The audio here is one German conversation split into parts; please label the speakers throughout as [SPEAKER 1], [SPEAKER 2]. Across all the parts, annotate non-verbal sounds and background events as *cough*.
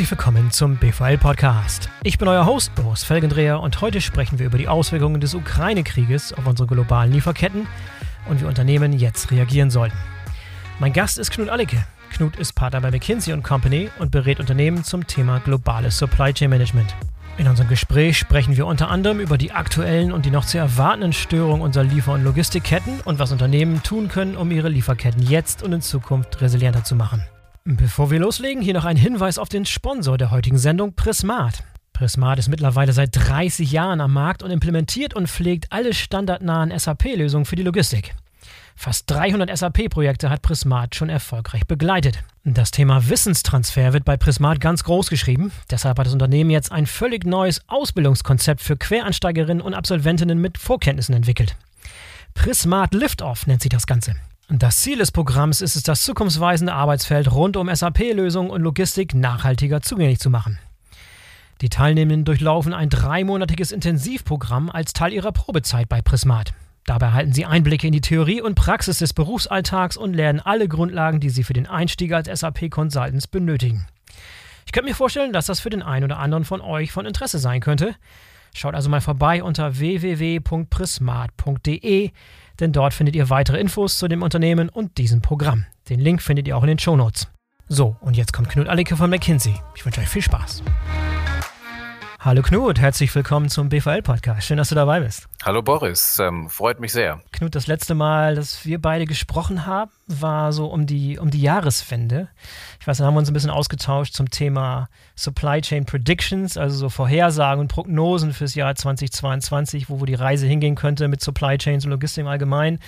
[SPEAKER 1] Herzlich willkommen zum BVL Podcast. Ich bin euer Host Boris Felgendreher und heute sprechen wir über die Auswirkungen des Ukraine-Krieges auf unsere globalen Lieferketten und wie Unternehmen jetzt reagieren sollten. Mein Gast ist Knut Allicke. Knut ist Partner bei McKinsey Company und berät Unternehmen zum Thema globales Supply Chain Management. In unserem Gespräch sprechen wir unter anderem über die aktuellen und die noch zu erwartenden Störungen unserer Liefer- und Logistikketten und was Unternehmen tun können, um ihre Lieferketten jetzt und in Zukunft resilienter zu machen. Bevor wir loslegen, hier noch ein Hinweis auf den Sponsor der heutigen Sendung, Prismat. Prismat ist mittlerweile seit 30 Jahren am Markt und implementiert und pflegt alle standardnahen SAP-Lösungen für die Logistik. Fast 300 SAP-Projekte hat Prismat schon erfolgreich begleitet. Das Thema Wissenstransfer wird bei Prismat ganz groß geschrieben. Deshalb hat das Unternehmen jetzt ein völlig neues Ausbildungskonzept für Quereinsteigerinnen und Absolventinnen mit Vorkenntnissen entwickelt. Prismat Liftoff nennt sich das Ganze. Das Ziel des Programms ist es, das zukunftsweisende Arbeitsfeld rund um SAP-Lösungen und Logistik nachhaltiger zugänglich zu machen. Die Teilnehmenden durchlaufen ein dreimonatiges Intensivprogramm als Teil ihrer Probezeit bei Prismat. Dabei erhalten sie Einblicke in die Theorie und Praxis des Berufsalltags und lernen alle Grundlagen, die sie für den Einstieg als SAP-Consultants benötigen. Ich könnte mir vorstellen, dass das für den einen oder anderen von euch von Interesse sein könnte. Schaut also mal vorbei unter www.prismat.de denn dort findet ihr weitere Infos zu dem Unternehmen und diesem Programm. Den Link findet ihr auch in den Show Notes. So, und jetzt kommt Knut Allicke von McKinsey. Ich wünsche euch viel Spaß. Hallo Knut, herzlich willkommen zum BVL-Podcast. Schön, dass du dabei bist.
[SPEAKER 2] Hallo Boris, ähm, freut mich sehr.
[SPEAKER 1] Knut, das letzte Mal, dass wir beide gesprochen haben, war so um die, um die Jahreswende. Ich weiß, da haben wir uns ein bisschen ausgetauscht zum Thema Supply Chain Predictions, also so Vorhersagen und Prognosen fürs Jahr 2022, wo, wo die Reise hingehen könnte mit Supply Chains und Logistik im Allgemeinen.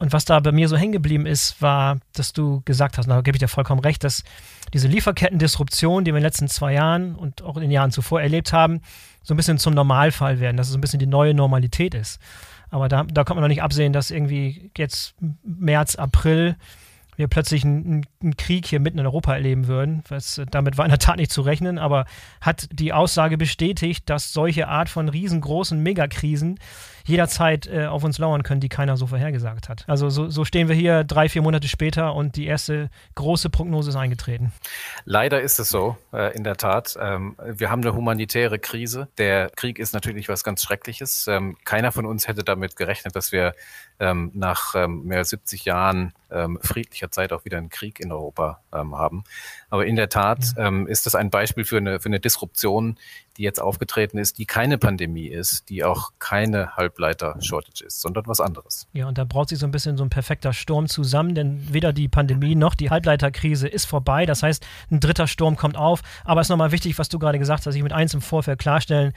[SPEAKER 1] Und was da bei mir so hängen geblieben ist, war, dass du gesagt hast, da gebe ich dir vollkommen recht, dass diese Lieferketten-Disruption, die wir in den letzten zwei Jahren und auch in den Jahren zuvor erlebt haben, so ein bisschen zum Normalfall werden, dass es ein bisschen die neue Normalität ist. Aber da, da kann man noch nicht absehen, dass irgendwie jetzt März, April wir plötzlich einen, einen, Krieg hier mitten in Europa erleben würden. Was, damit war in der Tat nicht zu rechnen, aber hat die Aussage bestätigt, dass solche Art von riesengroßen Megakrisen jederzeit äh, auf uns lauern können, die keiner so vorhergesagt hat. Also so, so, stehen wir hier drei, vier Monate später und die erste große Prognose ist eingetreten.
[SPEAKER 2] Leider ist es so, äh, in der Tat. Ähm, wir haben eine humanitäre Krise. Der Krieg ist natürlich was ganz Schreckliches. Ähm, keiner von uns hätte damit gerechnet, dass wir ähm, nach ähm, mehr als 70 Jahren ähm, friedlicher Zeit auch wieder einen Krieg in Europa ähm, haben. Aber in der Tat ähm, ist das ein Beispiel für eine, für eine Disruption, die jetzt aufgetreten ist, die keine Pandemie ist, die auch keine Halbleiter-Shortage ist, sondern was anderes.
[SPEAKER 1] Ja, und da braucht sich so ein bisschen so ein perfekter Sturm zusammen, denn weder die Pandemie noch die Halbleiterkrise ist vorbei. Das heißt, ein dritter Sturm kommt auf. Aber es ist nochmal wichtig, was du gerade gesagt hast, ich mit eins im Vorfeld klarstellen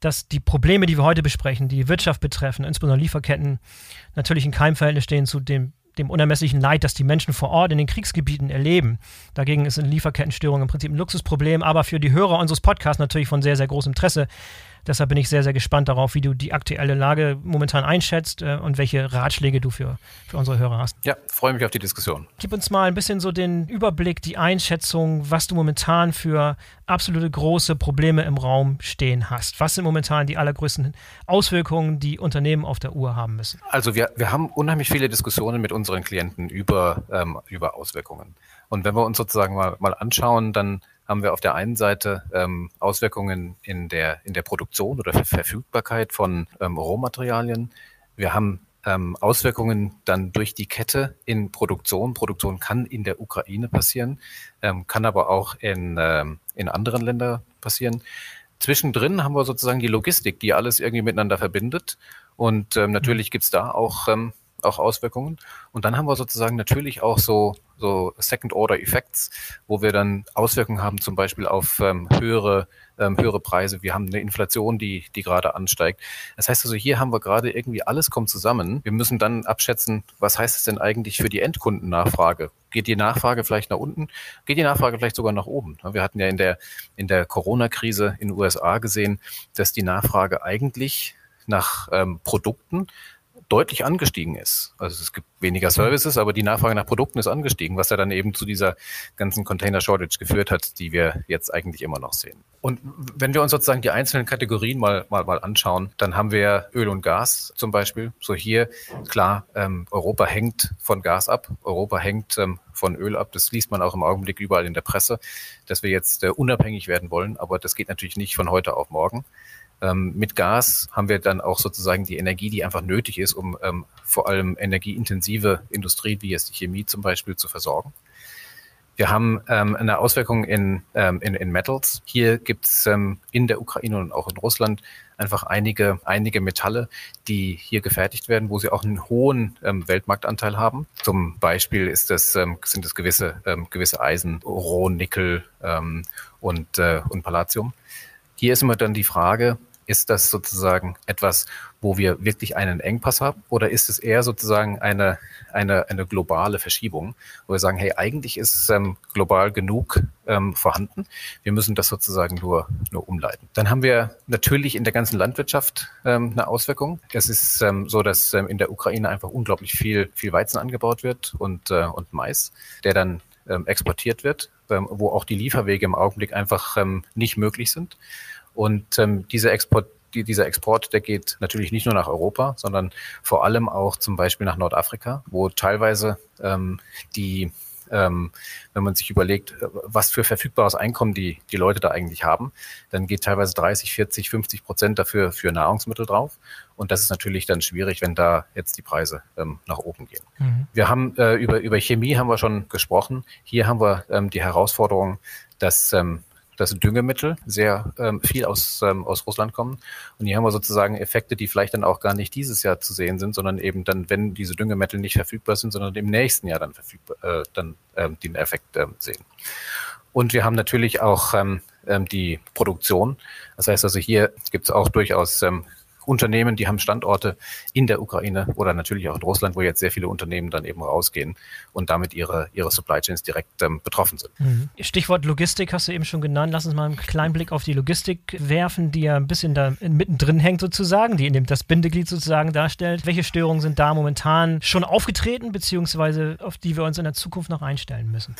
[SPEAKER 1] dass die Probleme, die wir heute besprechen, die Wirtschaft betreffen, insbesondere Lieferketten, natürlich in keinem Verhältnis stehen zu dem, dem unermesslichen Leid, das die Menschen vor Ort in den Kriegsgebieten erleben. Dagegen ist eine Lieferkettenstörung im Prinzip ein Luxusproblem, aber für die Hörer unseres Podcasts natürlich von sehr, sehr großem Interesse. Deshalb bin ich sehr, sehr gespannt darauf, wie du die aktuelle Lage momentan einschätzt äh, und welche Ratschläge du für, für unsere Hörer hast.
[SPEAKER 2] Ja, freue mich auf die Diskussion.
[SPEAKER 1] Gib uns mal ein bisschen so den Überblick, die Einschätzung, was du momentan für absolute große Probleme im Raum stehen hast. Was sind momentan die allergrößten Auswirkungen, die Unternehmen auf der Uhr haben müssen?
[SPEAKER 2] Also wir, wir haben unheimlich viele Diskussionen mit unseren Klienten über, ähm, über Auswirkungen. Und wenn wir uns sozusagen mal, mal anschauen, dann haben wir auf der einen Seite ähm, Auswirkungen in der, in der Produktion oder Verfügbarkeit von ähm, Rohmaterialien. Wir haben ähm, Auswirkungen dann durch die Kette in Produktion. Produktion kann in der Ukraine passieren, ähm, kann aber auch in, ähm, in anderen Ländern passieren. Zwischendrin haben wir sozusagen die Logistik, die alles irgendwie miteinander verbindet. Und ähm, natürlich gibt's da auch ähm, auch Auswirkungen. Und dann haben wir sozusagen natürlich auch so, so Second-Order-Effects, wo wir dann Auswirkungen haben, zum Beispiel auf ähm, höhere, ähm, höhere Preise. Wir haben eine Inflation, die, die gerade ansteigt. Das heißt also, hier haben wir gerade irgendwie alles kommt zusammen. Wir müssen dann abschätzen, was heißt es denn eigentlich für die Endkundennachfrage? Geht die Nachfrage vielleicht nach unten? Geht die Nachfrage vielleicht sogar nach oben? Wir hatten ja in der, in der Corona-Krise in den USA gesehen, dass die Nachfrage eigentlich nach ähm, Produkten deutlich angestiegen ist. Also es gibt weniger Services, aber die Nachfrage nach Produkten ist angestiegen, was ja dann eben zu dieser ganzen Container Shortage geführt hat, die wir jetzt eigentlich immer noch sehen. Und wenn wir uns sozusagen die einzelnen Kategorien mal, mal, mal anschauen, dann haben wir Öl und Gas zum Beispiel. So hier, klar, ähm, Europa hängt von Gas ab, Europa hängt ähm, von Öl ab. Das liest man auch im Augenblick überall in der Presse, dass wir jetzt äh, unabhängig werden wollen, aber das geht natürlich nicht von heute auf morgen. Ähm, mit Gas haben wir dann auch sozusagen die Energie, die einfach nötig ist, um ähm, vor allem energieintensive Industrie, wie jetzt die Chemie zum Beispiel, zu versorgen. Wir haben ähm, eine Auswirkung in, ähm, in, in Metals. Hier gibt es ähm, in der Ukraine und auch in Russland einfach einige, einige Metalle, die hier gefertigt werden, wo sie auch einen hohen ähm, Weltmarktanteil haben. Zum Beispiel ist das, ähm, sind es gewisse, ähm, gewisse Eisen, Roh, Nickel ähm, und, äh, und Palladium. Hier ist immer dann die Frage, ist das sozusagen etwas, wo wir wirklich einen Engpass haben? Oder ist es eher sozusagen eine, eine, eine globale Verschiebung, wo wir sagen, hey, eigentlich ist ähm, global genug ähm, vorhanden. Wir müssen das sozusagen nur, nur umleiten. Dann haben wir natürlich in der ganzen Landwirtschaft ähm, eine Auswirkung. Es ist ähm, so, dass ähm, in der Ukraine einfach unglaublich viel, viel Weizen angebaut wird und, äh, und Mais, der dann ähm, exportiert wird, ähm, wo auch die Lieferwege im Augenblick einfach ähm, nicht möglich sind. Und ähm, dieser Export die, dieser Export, der geht natürlich nicht nur nach Europa, sondern vor allem auch zum Beispiel nach Nordafrika, wo teilweise ähm, die, ähm, wenn man sich überlegt, was für verfügbares Einkommen die, die Leute da eigentlich haben, dann geht teilweise 30, 40, 50 Prozent dafür für Nahrungsmittel drauf. Und das ist natürlich dann schwierig, wenn da jetzt die Preise ähm, nach oben gehen. Mhm. Wir haben äh, über, über Chemie haben wir schon gesprochen. Hier haben wir ähm, die Herausforderung, dass ähm, dass Düngemittel sehr ähm, viel aus, ähm, aus Russland kommen. Und hier haben wir sozusagen Effekte, die vielleicht dann auch gar nicht dieses Jahr zu sehen sind, sondern eben dann, wenn diese Düngemittel nicht verfügbar sind, sondern im nächsten Jahr dann verfügbar, äh, dann ähm, den Effekt ähm, sehen. Und wir haben natürlich auch ähm, ähm, die Produktion. Das heißt also, hier gibt es auch durchaus ähm, Unternehmen, die haben Standorte in der Ukraine oder natürlich auch in Russland, wo jetzt sehr viele Unternehmen dann eben rausgehen und damit ihre, ihre Supply Chains direkt ähm, betroffen sind.
[SPEAKER 1] Mhm. Stichwort Logistik hast du eben schon genannt. Lass uns mal einen kleinen Blick auf die Logistik werfen, die ja ein bisschen da mittendrin hängt sozusagen, die in dem, das Bindeglied sozusagen darstellt. Welche Störungen sind da momentan schon aufgetreten, beziehungsweise auf die wir uns in der Zukunft noch einstellen müssen?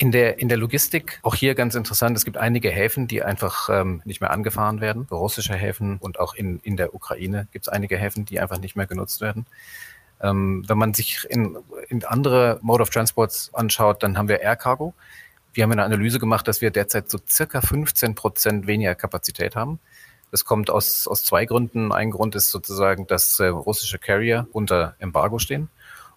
[SPEAKER 2] In der, in der Logistik, auch hier ganz interessant, es gibt einige Häfen, die einfach ähm, nicht mehr angefahren werden, russische Häfen und auch in, in der Ukraine gibt es einige Häfen, die einfach nicht mehr genutzt werden. Ähm, wenn man sich in, in andere Mode of Transports anschaut, dann haben wir Air Cargo. Wir haben eine Analyse gemacht, dass wir derzeit so circa 15 Prozent weniger Kapazität haben. Das kommt aus, aus zwei Gründen. Ein Grund ist sozusagen, dass äh, russische Carrier unter Embargo stehen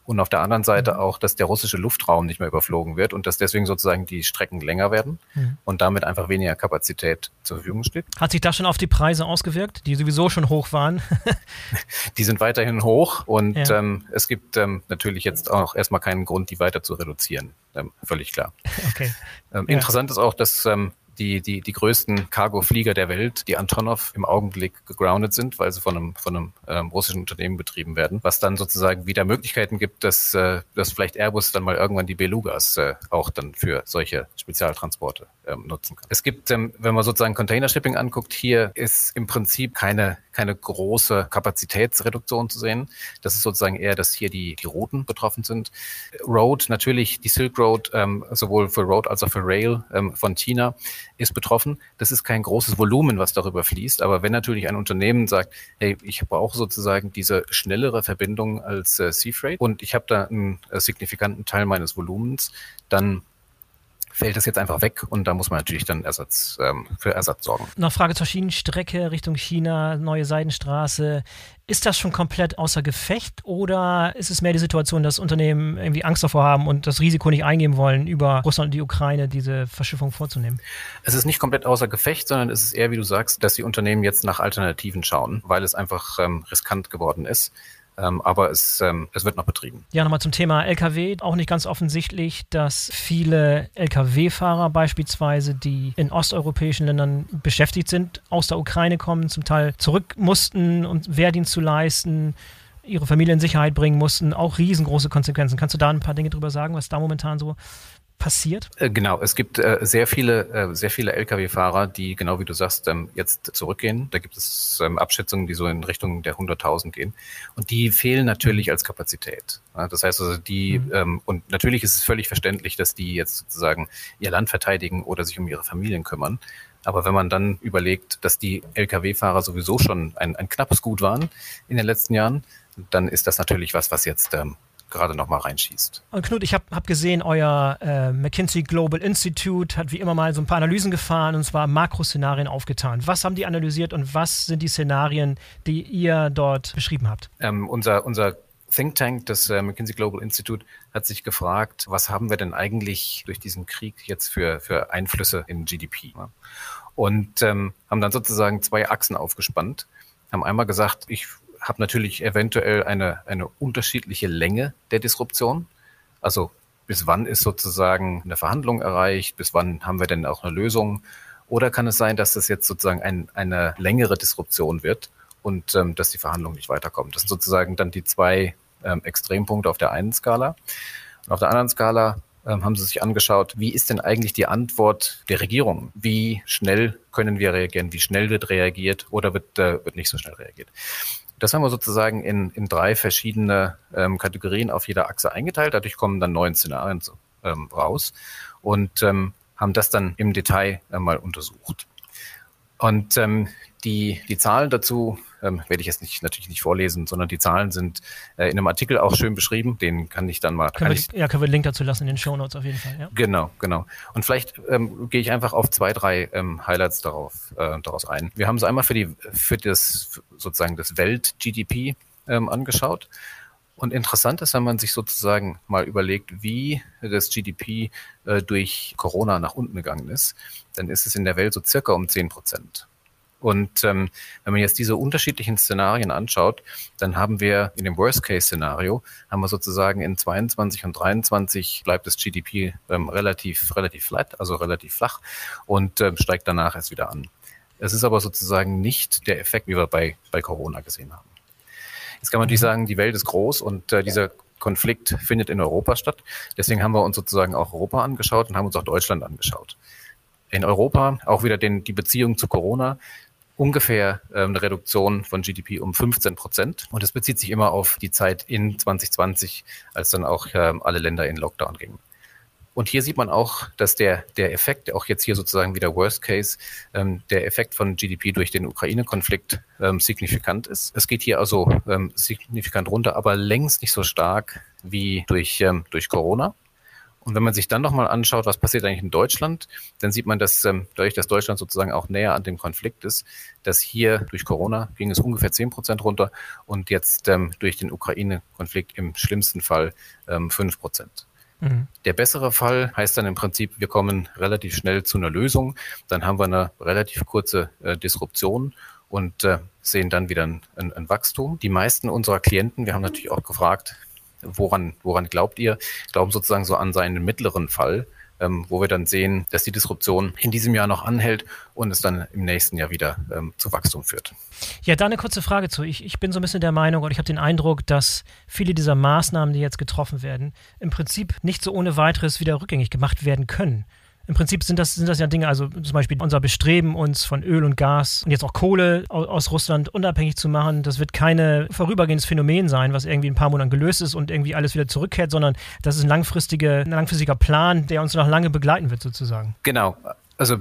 [SPEAKER 2] und auf der anderen Seite mhm. auch, dass der russische Luftraum nicht mehr überflogen wird und dass deswegen sozusagen die Strecken länger werden mhm. und damit einfach weniger Kapazität zur Verfügung steht.
[SPEAKER 1] Hat sich das schon auf die Preise ausgewirkt, die sowieso schon hoch waren? *laughs*
[SPEAKER 2] die sind weiterhin hoch und ja. ähm, es gibt ähm, natürlich jetzt auch erstmal keinen Grund, die weiter zu reduzieren. Ähm, völlig klar. *laughs* Okay. Ähm, ja. Interessant ist auch, dass ähm, die, die, die größten Cargo-Flieger der Welt, die Antonov, im Augenblick gegroundet sind, weil sie von einem, von einem ähm, russischen Unternehmen betrieben werden, was dann sozusagen wieder Möglichkeiten gibt, dass, äh, dass vielleicht Airbus dann mal irgendwann die Belugas äh, auch dann für solche Spezialtransporte ähm, nutzen kann. Es gibt, ähm, wenn man sozusagen Container-Shipping anguckt, hier ist im Prinzip keine, keine große Kapazitätsreduktion zu sehen. Das ist sozusagen eher, dass hier die, die Routen betroffen sind. Road, natürlich die Silk Road, ähm, sowohl für Road als auch für Rail ähm, von China ist betroffen. Das ist kein großes Volumen, was darüber fließt. Aber wenn natürlich ein Unternehmen sagt, hey, ich brauche sozusagen diese schnellere Verbindung als äh, Sea Freight und ich habe da einen äh, signifikanten Teil meines Volumens, dann fällt das jetzt einfach weg und da muss man natürlich dann Ersatz, ähm, für Ersatz sorgen.
[SPEAKER 1] Noch Frage zur Schienenstrecke Richtung China, neue Seidenstraße. Ist das schon komplett außer Gefecht oder ist es mehr die Situation, dass Unternehmen irgendwie Angst davor haben und das Risiko nicht eingehen wollen, über Russland und die Ukraine diese Verschiffung vorzunehmen?
[SPEAKER 2] Es ist nicht komplett außer Gefecht, sondern es ist eher, wie du sagst, dass die Unternehmen jetzt nach Alternativen schauen, weil es einfach ähm, riskant geworden ist. Ähm, aber es, ähm, es wird noch betrieben.
[SPEAKER 1] Ja, nochmal zum Thema Lkw. Auch nicht ganz offensichtlich, dass viele Lkw-Fahrer beispielsweise, die in osteuropäischen Ländern beschäftigt sind, aus der Ukraine kommen, zum Teil zurück mussten, um Wehrdienst zu leisten, ihre Familie in Sicherheit bringen mussten. Auch riesengroße Konsequenzen. Kannst du da ein paar Dinge drüber sagen, was da momentan so passiert?
[SPEAKER 2] Äh, genau, es gibt äh, sehr viele, äh, sehr viele Lkw-Fahrer, die genau wie du sagst, ähm, jetzt zurückgehen. Da gibt es ähm, Abschätzungen, die so in Richtung der 100.000 gehen. Und die fehlen natürlich als Kapazität. Ja, das heißt also, die, mhm. ähm, und natürlich ist es völlig verständlich, dass die jetzt sozusagen ihr Land verteidigen oder sich um ihre Familien kümmern. Aber wenn man dann überlegt, dass die Lkw-Fahrer sowieso schon ein, ein knappes Gut waren in den letzten Jahren, dann ist das natürlich was, was jetzt ähm, gerade noch mal reinschießt.
[SPEAKER 1] Und Knut, ich habe hab gesehen, euer äh, McKinsey Global Institute hat wie immer mal so ein paar Analysen gefahren und zwar Makroszenarien aufgetan. Was haben die analysiert und was sind die Szenarien, die ihr dort beschrieben habt?
[SPEAKER 2] Ähm, unser, unser Think Tank, das äh, McKinsey Global Institute, hat sich gefragt, was haben wir denn eigentlich durch diesen Krieg jetzt für, für Einflüsse in GDP? Und ähm, haben dann sozusagen zwei Achsen aufgespannt. Haben einmal gesagt, ich habe natürlich eventuell eine, eine unterschiedliche Länge der Disruption. Also bis wann ist sozusagen eine Verhandlung erreicht, bis wann haben wir denn auch eine Lösung? Oder kann es sein, dass das jetzt sozusagen ein, eine längere Disruption wird und ähm, dass die Verhandlung nicht weiterkommt? Das sind sozusagen dann die zwei ähm, Extrempunkte auf der einen Skala. Und auf der anderen Skala ähm, haben sie sich angeschaut, wie ist denn eigentlich die Antwort der Regierung? Wie schnell können wir reagieren? Wie schnell wird reagiert oder wird, äh, wird nicht so schnell reagiert? Das haben wir sozusagen in, in drei verschiedene ähm, Kategorien auf jeder Achse eingeteilt. Dadurch kommen dann neun Szenarien ähm, raus und ähm, haben das dann im Detail äh, mal untersucht. Und ähm, die, die Zahlen dazu ähm, werde ich jetzt nicht, natürlich nicht vorlesen, sondern die Zahlen sind äh, in einem Artikel auch schön beschrieben. Den kann ich dann mal.
[SPEAKER 1] Können
[SPEAKER 2] wir, ich,
[SPEAKER 1] ja, können wir einen Link dazu lassen in den Show Notes auf jeden Fall. Ja.
[SPEAKER 2] Genau, genau. Und vielleicht ähm, gehe ich einfach auf zwei, drei ähm, Highlights darauf, äh, daraus ein. Wir haben es einmal für die, für das sozusagen das Welt-GDP ähm, angeschaut. Und interessant ist, wenn man sich sozusagen mal überlegt, wie das GDP äh, durch Corona nach unten gegangen ist, dann ist es in der Welt so circa um 10 Prozent. Und ähm, wenn man jetzt diese unterschiedlichen Szenarien anschaut, dann haben wir in dem Worst-Case-Szenario, haben wir sozusagen in 22 und 23 bleibt das GDP ähm, relativ, relativ flat, also relativ flach und ähm, steigt danach erst wieder an. Es ist aber sozusagen nicht der Effekt, wie wir bei, bei Corona gesehen haben. Jetzt kann man natürlich sagen, die Welt ist groß und äh, dieser Konflikt findet in Europa statt. Deswegen haben wir uns sozusagen auch Europa angeschaut und haben uns auch Deutschland angeschaut. In Europa auch wieder den, die Beziehung zu Corona ungefähr ähm, eine Reduktion von GDP um 15 Prozent. Und das bezieht sich immer auf die Zeit in 2020, als dann auch ähm, alle Länder in Lockdown gingen. Und hier sieht man auch, dass der, der Effekt, auch jetzt hier sozusagen wieder Worst Case, ähm, der Effekt von GDP durch den Ukraine-Konflikt ähm, signifikant ist. Es geht hier also ähm, signifikant runter, aber längst nicht so stark wie durch, ähm, durch Corona. Und wenn man sich dann nochmal anschaut, was passiert eigentlich in Deutschland, dann sieht man, dass ähm, dadurch, dass Deutschland sozusagen auch näher an dem Konflikt ist, dass hier durch Corona ging es ungefähr zehn Prozent runter und jetzt ähm, durch den Ukraine-Konflikt im schlimmsten Fall ähm, fünf Prozent. Mhm. Der bessere Fall heißt dann im Prinzip, wir kommen relativ schnell zu einer Lösung, dann haben wir eine relativ kurze äh, Disruption und äh, sehen dann wieder ein, ein, ein Wachstum. Die meisten unserer Klienten, wir haben natürlich auch gefragt, woran, woran glaubt ihr? Glauben sozusagen so an seinen mittleren Fall, ähm, wo wir dann sehen, dass die Disruption in diesem Jahr noch anhält und es dann im nächsten Jahr wieder ähm, zu Wachstum führt.
[SPEAKER 1] Ja, da eine kurze Frage zu. Ich, ich bin so ein bisschen der Meinung und ich habe den Eindruck, dass viele dieser Maßnahmen, die jetzt getroffen werden, im Prinzip nicht so ohne weiteres wieder rückgängig gemacht werden können. Im Prinzip sind das, sind das ja Dinge, also zum Beispiel unser Bestreben, uns von Öl und Gas und jetzt auch Kohle aus Russland unabhängig zu machen. Das wird kein vorübergehendes Phänomen sein, was irgendwie ein paar Monaten gelöst ist und irgendwie alles wieder zurückkehrt, sondern das ist ein, langfristige, ein langfristiger Plan, der uns noch lange begleiten wird, sozusagen.
[SPEAKER 2] Genau. Also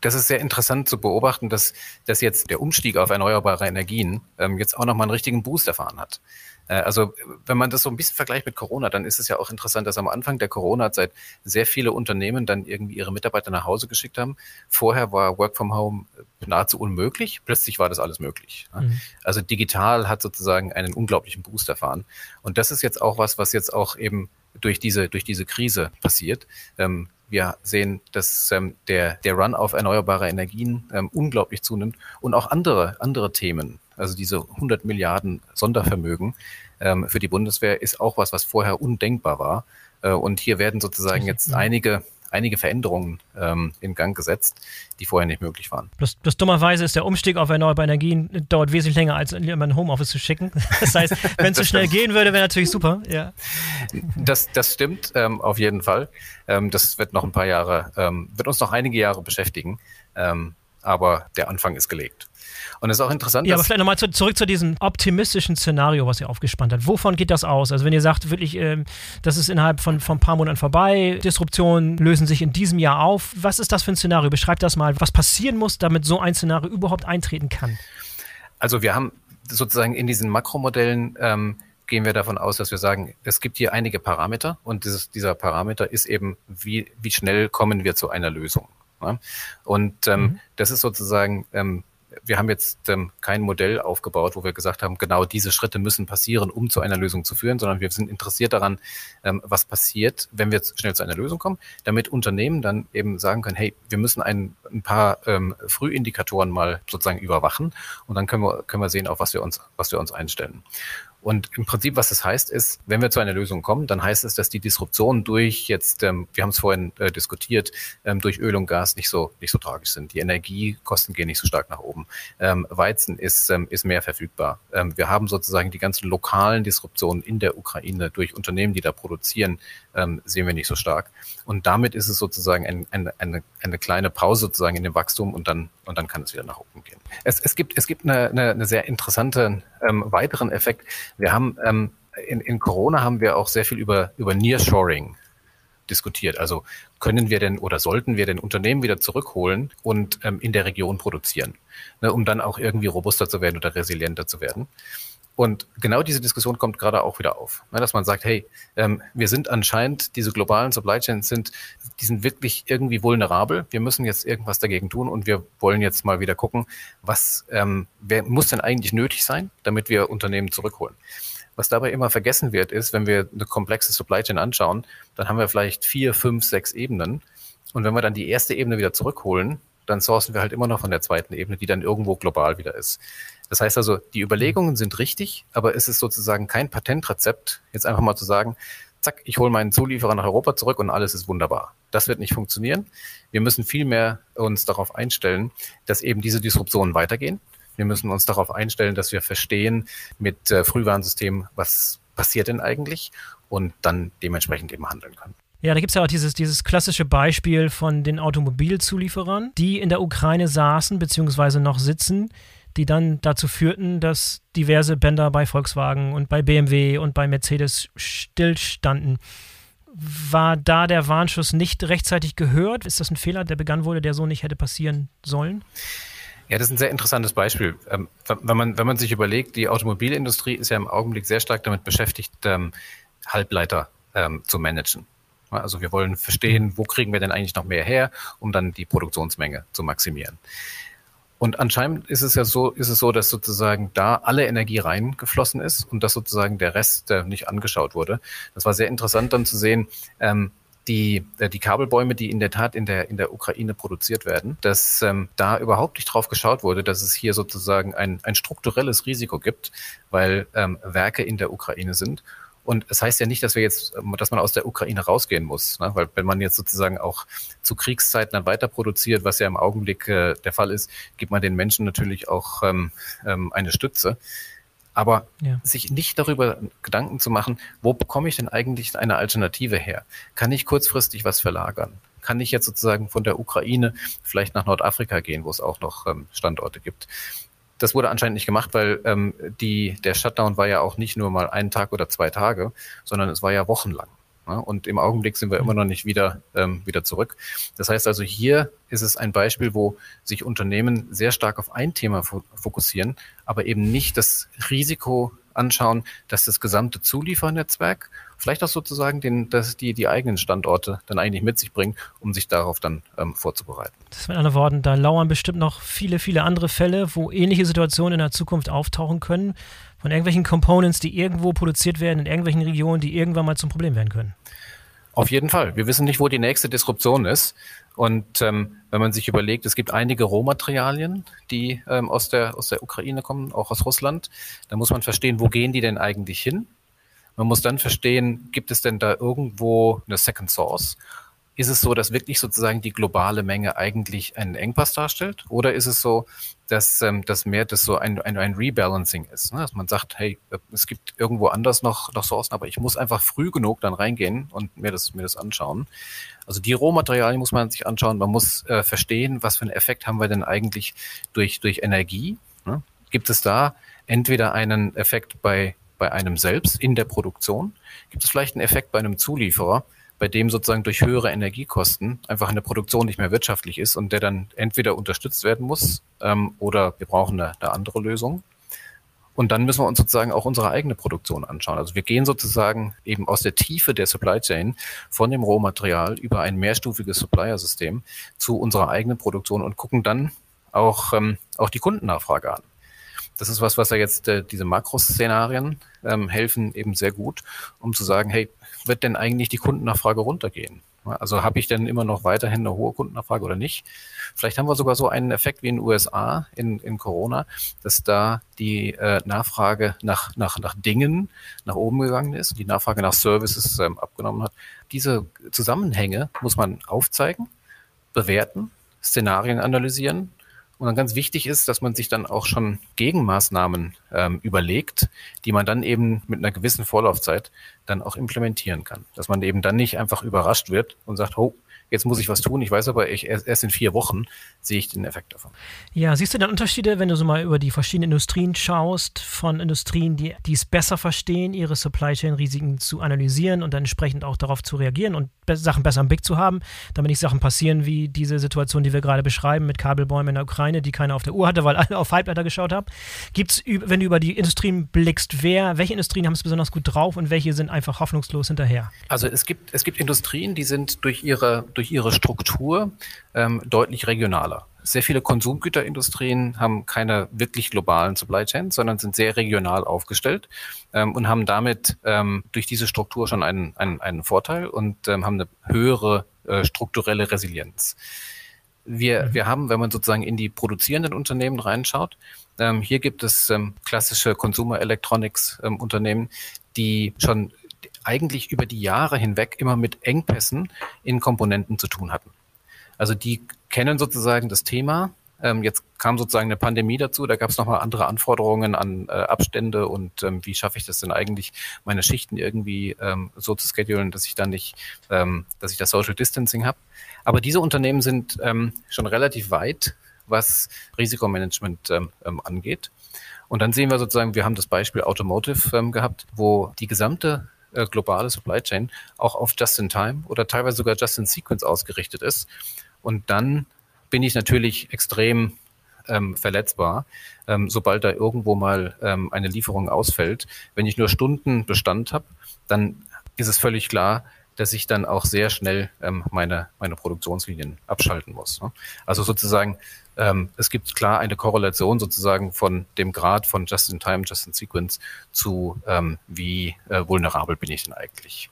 [SPEAKER 2] das ist sehr interessant zu beobachten, dass, dass jetzt der Umstieg auf erneuerbare Energien ähm, jetzt auch nochmal einen richtigen Boost erfahren hat. Äh, also wenn man das so ein bisschen vergleicht mit Corona, dann ist es ja auch interessant, dass am Anfang der Corona-Zeit sehr viele Unternehmen dann irgendwie ihre Mitarbeiter nach Hause geschickt haben. Vorher war Work from Home nahezu unmöglich, plötzlich war das alles möglich. Mhm. Also digital hat sozusagen einen unglaublichen Boost erfahren. Und das ist jetzt auch was, was jetzt auch eben durch diese, durch diese Krise passiert. Ähm, wir sehen, dass ähm, der, der Run auf erneuerbare Energien ähm, unglaublich zunimmt und auch andere, andere Themen also diese 100 Milliarden Sondervermögen ähm, für die Bundeswehr ist auch was, was vorher undenkbar war. Äh, und hier werden sozusagen jetzt einige einige Veränderungen ähm, in Gang gesetzt, die vorher nicht möglich waren.
[SPEAKER 1] Bloß, bloß dummerweise ist der Umstieg auf erneuerbare Energien dauert wesentlich länger, als jemanden Homeoffice zu schicken. *laughs* Das heißt, wenn es so schnell gehen würde, wäre natürlich super. Ja.
[SPEAKER 2] Das, das stimmt ähm, auf jeden Fall. Ähm, das wird noch ein paar Jahre, ähm, wird uns noch einige Jahre beschäftigen. Ähm, aber der Anfang ist gelegt. Und es ist auch interessant.
[SPEAKER 1] Ja, aber vielleicht nochmal zu, zurück zu diesem optimistischen Szenario, was ihr aufgespannt habt. Wovon geht das aus? Also wenn ihr sagt, wirklich, äh, das ist innerhalb von, von ein paar Monaten vorbei, Disruptionen lösen sich in diesem Jahr auf. Was ist das für ein Szenario? Beschreibt das mal, was passieren muss, damit so ein Szenario überhaupt eintreten kann.
[SPEAKER 2] Also wir haben sozusagen in diesen Makromodellen ähm, gehen wir davon aus, dass wir sagen, es gibt hier einige Parameter und dieses, dieser Parameter ist eben, wie, wie schnell kommen wir zu einer Lösung. Ja? Und ähm, mhm. das ist sozusagen ähm, wir haben jetzt ähm, kein Modell aufgebaut, wo wir gesagt haben, genau diese Schritte müssen passieren, um zu einer Lösung zu führen, sondern wir sind interessiert daran, ähm, was passiert, wenn wir schnell zu einer Lösung kommen, damit Unternehmen dann eben sagen können, hey, wir müssen ein, ein paar ähm, Frühindikatoren mal sozusagen überwachen und dann können wir, können wir sehen, auf was wir uns, was wir uns einstellen. Und im Prinzip, was das heißt, ist, wenn wir zu einer Lösung kommen, dann heißt es, dass die Disruptionen durch jetzt, ähm, wir haben es vorhin äh, diskutiert, ähm, durch Öl und Gas nicht so nicht so tragisch sind. Die Energiekosten gehen nicht so stark nach oben. Ähm, Weizen ist ähm, ist mehr verfügbar. Ähm, wir haben sozusagen die ganzen lokalen Disruptionen in der Ukraine durch Unternehmen, die da produzieren, ähm, sehen wir nicht so stark. Und damit ist es sozusagen ein, ein, eine, eine kleine Pause sozusagen in dem Wachstum und dann und dann kann es wieder nach oben gehen. Es, es gibt es gibt eine, eine, eine sehr interessante ähm, weiteren Effekt. Wir haben ähm, in, in Corona haben wir auch sehr viel über, über Nearshoring diskutiert. Also können wir denn oder sollten wir denn Unternehmen wieder zurückholen und ähm, in der Region produzieren, ne, um dann auch irgendwie robuster zu werden oder resilienter zu werden. Und genau diese Diskussion kommt gerade auch wieder auf, ne, dass man sagt, hey, ähm, wir sind anscheinend, diese globalen Supply Chains sind, die sind wirklich irgendwie vulnerabel. Wir müssen jetzt irgendwas dagegen tun und wir wollen jetzt mal wieder gucken, was ähm, wer, muss denn eigentlich nötig sein, damit wir Unternehmen zurückholen. Was dabei immer vergessen wird, ist, wenn wir eine komplexe Supply Chain anschauen, dann haben wir vielleicht vier, fünf, sechs Ebenen. Und wenn wir dann die erste Ebene wieder zurückholen, dann sourcen wir halt immer noch von der zweiten Ebene, die dann irgendwo global wieder ist. Das heißt also, die Überlegungen sind richtig, aber es ist sozusagen kein Patentrezept, jetzt einfach mal zu sagen, zack, ich hole meinen Zulieferer nach Europa zurück und alles ist wunderbar. Das wird nicht funktionieren. Wir müssen vielmehr uns darauf einstellen, dass eben diese Disruptionen weitergehen. Wir müssen uns darauf einstellen, dass wir verstehen mit äh, Frühwarnsystemen, was passiert denn eigentlich und dann dementsprechend eben handeln können.
[SPEAKER 1] Ja, da gibt es ja auch dieses, dieses klassische Beispiel von den Automobilzulieferern, die in der Ukraine saßen bzw. noch sitzen, die dann dazu führten, dass diverse Bänder bei Volkswagen und bei BMW und bei Mercedes stillstanden. War da der Warnschuss nicht rechtzeitig gehört? Ist das ein Fehler, der begangen wurde, der so nicht hätte passieren sollen?
[SPEAKER 2] Ja, das ist ein sehr interessantes Beispiel. Ähm, wenn, man, wenn man sich überlegt, die Automobilindustrie ist ja im Augenblick sehr stark damit beschäftigt, ähm, Halbleiter ähm, zu managen. Also wir wollen verstehen, wo kriegen wir denn eigentlich noch mehr her, um dann die Produktionsmenge zu maximieren. Und anscheinend ist es ja so, ist es so, dass sozusagen da alle Energie reingeflossen ist und dass sozusagen der Rest äh, nicht angeschaut wurde. Das war sehr interessant dann zu sehen, ähm, die, äh, die Kabelbäume, die in der Tat in der, in der Ukraine produziert werden, dass ähm, da überhaupt nicht drauf geschaut wurde, dass es hier sozusagen ein, ein strukturelles Risiko gibt, weil ähm, Werke in der Ukraine sind und es das heißt ja nicht, dass wir jetzt, ähm, dass man aus der Ukraine rausgehen muss, ne? weil wenn man jetzt sozusagen auch zu Kriegszeiten dann weiter produziert, was ja im Augenblick äh, der Fall ist, gibt man den Menschen natürlich auch ähm, ähm, eine Stütze. Aber ja. sich nicht darüber Gedanken zu machen, wo bekomme ich denn eigentlich eine Alternative her? Kann ich kurzfristig was verlagern? Kann ich jetzt sozusagen von der Ukraine vielleicht nach Nordafrika gehen, wo es auch noch ähm, Standorte gibt? Das wurde anscheinend nicht gemacht, weil ähm, die, der Shutdown war ja auch nicht nur mal einen Tag oder zwei Tage, sondern es war ja wochenlang. Ja? Und im Augenblick sind wir immer noch nicht wieder, ähm, wieder zurück. Das heißt also, hier ist es ein Beispiel, wo sich Unternehmen sehr stark auf ein Thema fokussieren, aber eben nicht das Risiko anschauen, dass das gesamte Zuliefernetzwerk vielleicht auch sozusagen den, dass die, die eigenen Standorte dann eigentlich mit sich bringen, um sich darauf dann ähm, vorzubereiten.
[SPEAKER 1] Das ist mit anderen Worten, da lauern bestimmt noch viele, viele andere Fälle, wo ähnliche Situationen in der Zukunft auftauchen können, von irgendwelchen Components, die irgendwo produziert werden, in irgendwelchen Regionen, die irgendwann mal zum Problem werden können.
[SPEAKER 2] Auf jeden Fall. Wir wissen nicht, wo die nächste Disruption ist. Und ähm, wenn man sich überlegt, es gibt einige Rohmaterialien, die ähm, aus, der, aus der Ukraine kommen, auch aus Russland, dann muss man verstehen, wo gehen die denn eigentlich hin? Man muss dann verstehen, gibt es denn da irgendwo eine Second Source? ist es so, dass wirklich sozusagen die globale Menge eigentlich einen Engpass darstellt? Oder ist es so, dass, ähm, dass mehr das so ein, ein, ein Rebalancing ist? Ne? Dass man sagt, hey, es gibt irgendwo anders noch, noch Sourcen, aber ich muss einfach früh genug dann reingehen und mir das, mir das anschauen. Also die Rohmaterialien muss man sich anschauen. Man muss äh, verstehen, was für einen Effekt haben wir denn eigentlich durch, durch Energie? Ne? Gibt es da entweder einen Effekt bei, bei einem selbst in der Produktion? Gibt es vielleicht einen Effekt bei einem Zulieferer? bei dem sozusagen durch höhere Energiekosten einfach eine Produktion nicht mehr wirtschaftlich ist und der dann entweder unterstützt werden muss ähm, oder wir brauchen eine, eine andere Lösung. Und dann müssen wir uns sozusagen auch unsere eigene Produktion anschauen. Also wir gehen sozusagen eben aus der Tiefe der Supply Chain von dem Rohmaterial über ein mehrstufiges Supplier-System zu unserer eigenen Produktion und gucken dann auch, ähm, auch die Kundennachfrage an. Das ist was, was ja jetzt äh, diese Makroszenarien ähm, helfen eben sehr gut, um zu sagen, hey, wird denn eigentlich die Kundennachfrage runtergehen? Also habe ich denn immer noch weiterhin eine hohe Kundennachfrage oder nicht? Vielleicht haben wir sogar so einen Effekt wie in den USA in, in Corona, dass da die äh, Nachfrage nach, nach, nach Dingen nach oben gegangen ist, die Nachfrage nach Services ähm, abgenommen hat. Diese Zusammenhänge muss man aufzeigen, bewerten, Szenarien analysieren und dann ganz wichtig ist, dass man sich dann auch schon Gegenmaßnahmen ähm, überlegt, die man dann eben mit einer gewissen Vorlaufzeit dann auch implementieren kann. Dass man eben dann nicht einfach überrascht wird und sagt, oh, jetzt muss ich was tun. Ich weiß aber, ich, erst in vier Wochen sehe ich den Effekt davon.
[SPEAKER 1] Ja, siehst du dann Unterschiede, wenn du so mal über die verschiedenen Industrien schaust, von Industrien, die, die es besser verstehen, ihre Supply Chain Risiken zu analysieren und dann entsprechend auch darauf zu reagieren und Sachen besser im Blick zu haben, damit nicht Sachen passieren wie diese Situation, die wir gerade beschreiben mit Kabelbäumen in der Ukraine, die keiner auf der Uhr hatte, weil alle auf Halbleiter geschaut haben. Gibt es, wenn du über die Industrien blickst, wer, welche Industrien haben es besonders gut drauf und welche sind einfach hoffnungslos hinterher?
[SPEAKER 2] Also es gibt, es gibt Industrien, die sind durch ihre, durch ihre Struktur ähm, deutlich regionaler. Sehr viele Konsumgüterindustrien haben keine wirklich globalen Supply Chains, sondern sind sehr regional aufgestellt ähm, und haben damit ähm, durch diese Struktur schon einen, einen, einen Vorteil und ähm, haben eine höhere äh, strukturelle Resilienz. Wir, mhm. wir haben, wenn man sozusagen in die produzierenden Unternehmen reinschaut, ähm, hier gibt es ähm, klassische Consumer Electronics ähm, Unternehmen, die schon eigentlich über die Jahre hinweg immer mit Engpässen in Komponenten zu tun hatten. Also die kennen sozusagen das Thema. Ähm, jetzt kam sozusagen eine Pandemie dazu, da gab es nochmal andere Anforderungen an äh, Abstände und ähm, wie schaffe ich das denn eigentlich, meine Schichten irgendwie ähm, so zu schedulen, dass ich dann nicht, ähm, dass ich das Social Distancing habe. Aber diese Unternehmen sind ähm, schon relativ weit, was Risikomanagement ähm, angeht. Und dann sehen wir sozusagen, wir haben das Beispiel Automotive gehabt, wo die gesamte äh, globale Supply Chain auch auf Just-in-Time oder teilweise sogar Just-in-Sequence ausgerichtet ist. Und dann bin ich natürlich extrem ähm, verletzbar, ähm, sobald da irgendwo mal ähm, eine Lieferung ausfällt. Wenn ich nur Stunden Bestand habe, dann ist es völlig klar, dass ich dann auch sehr schnell ähm, meine, meine Produktionslinien abschalten muss. Ne? Also sozusagen, ähm, es gibt klar eine Korrelation sozusagen von dem Grad von Just-in-Time, Just-in-Sequence zu ähm, wie äh, vulnerabel bin ich denn eigentlich.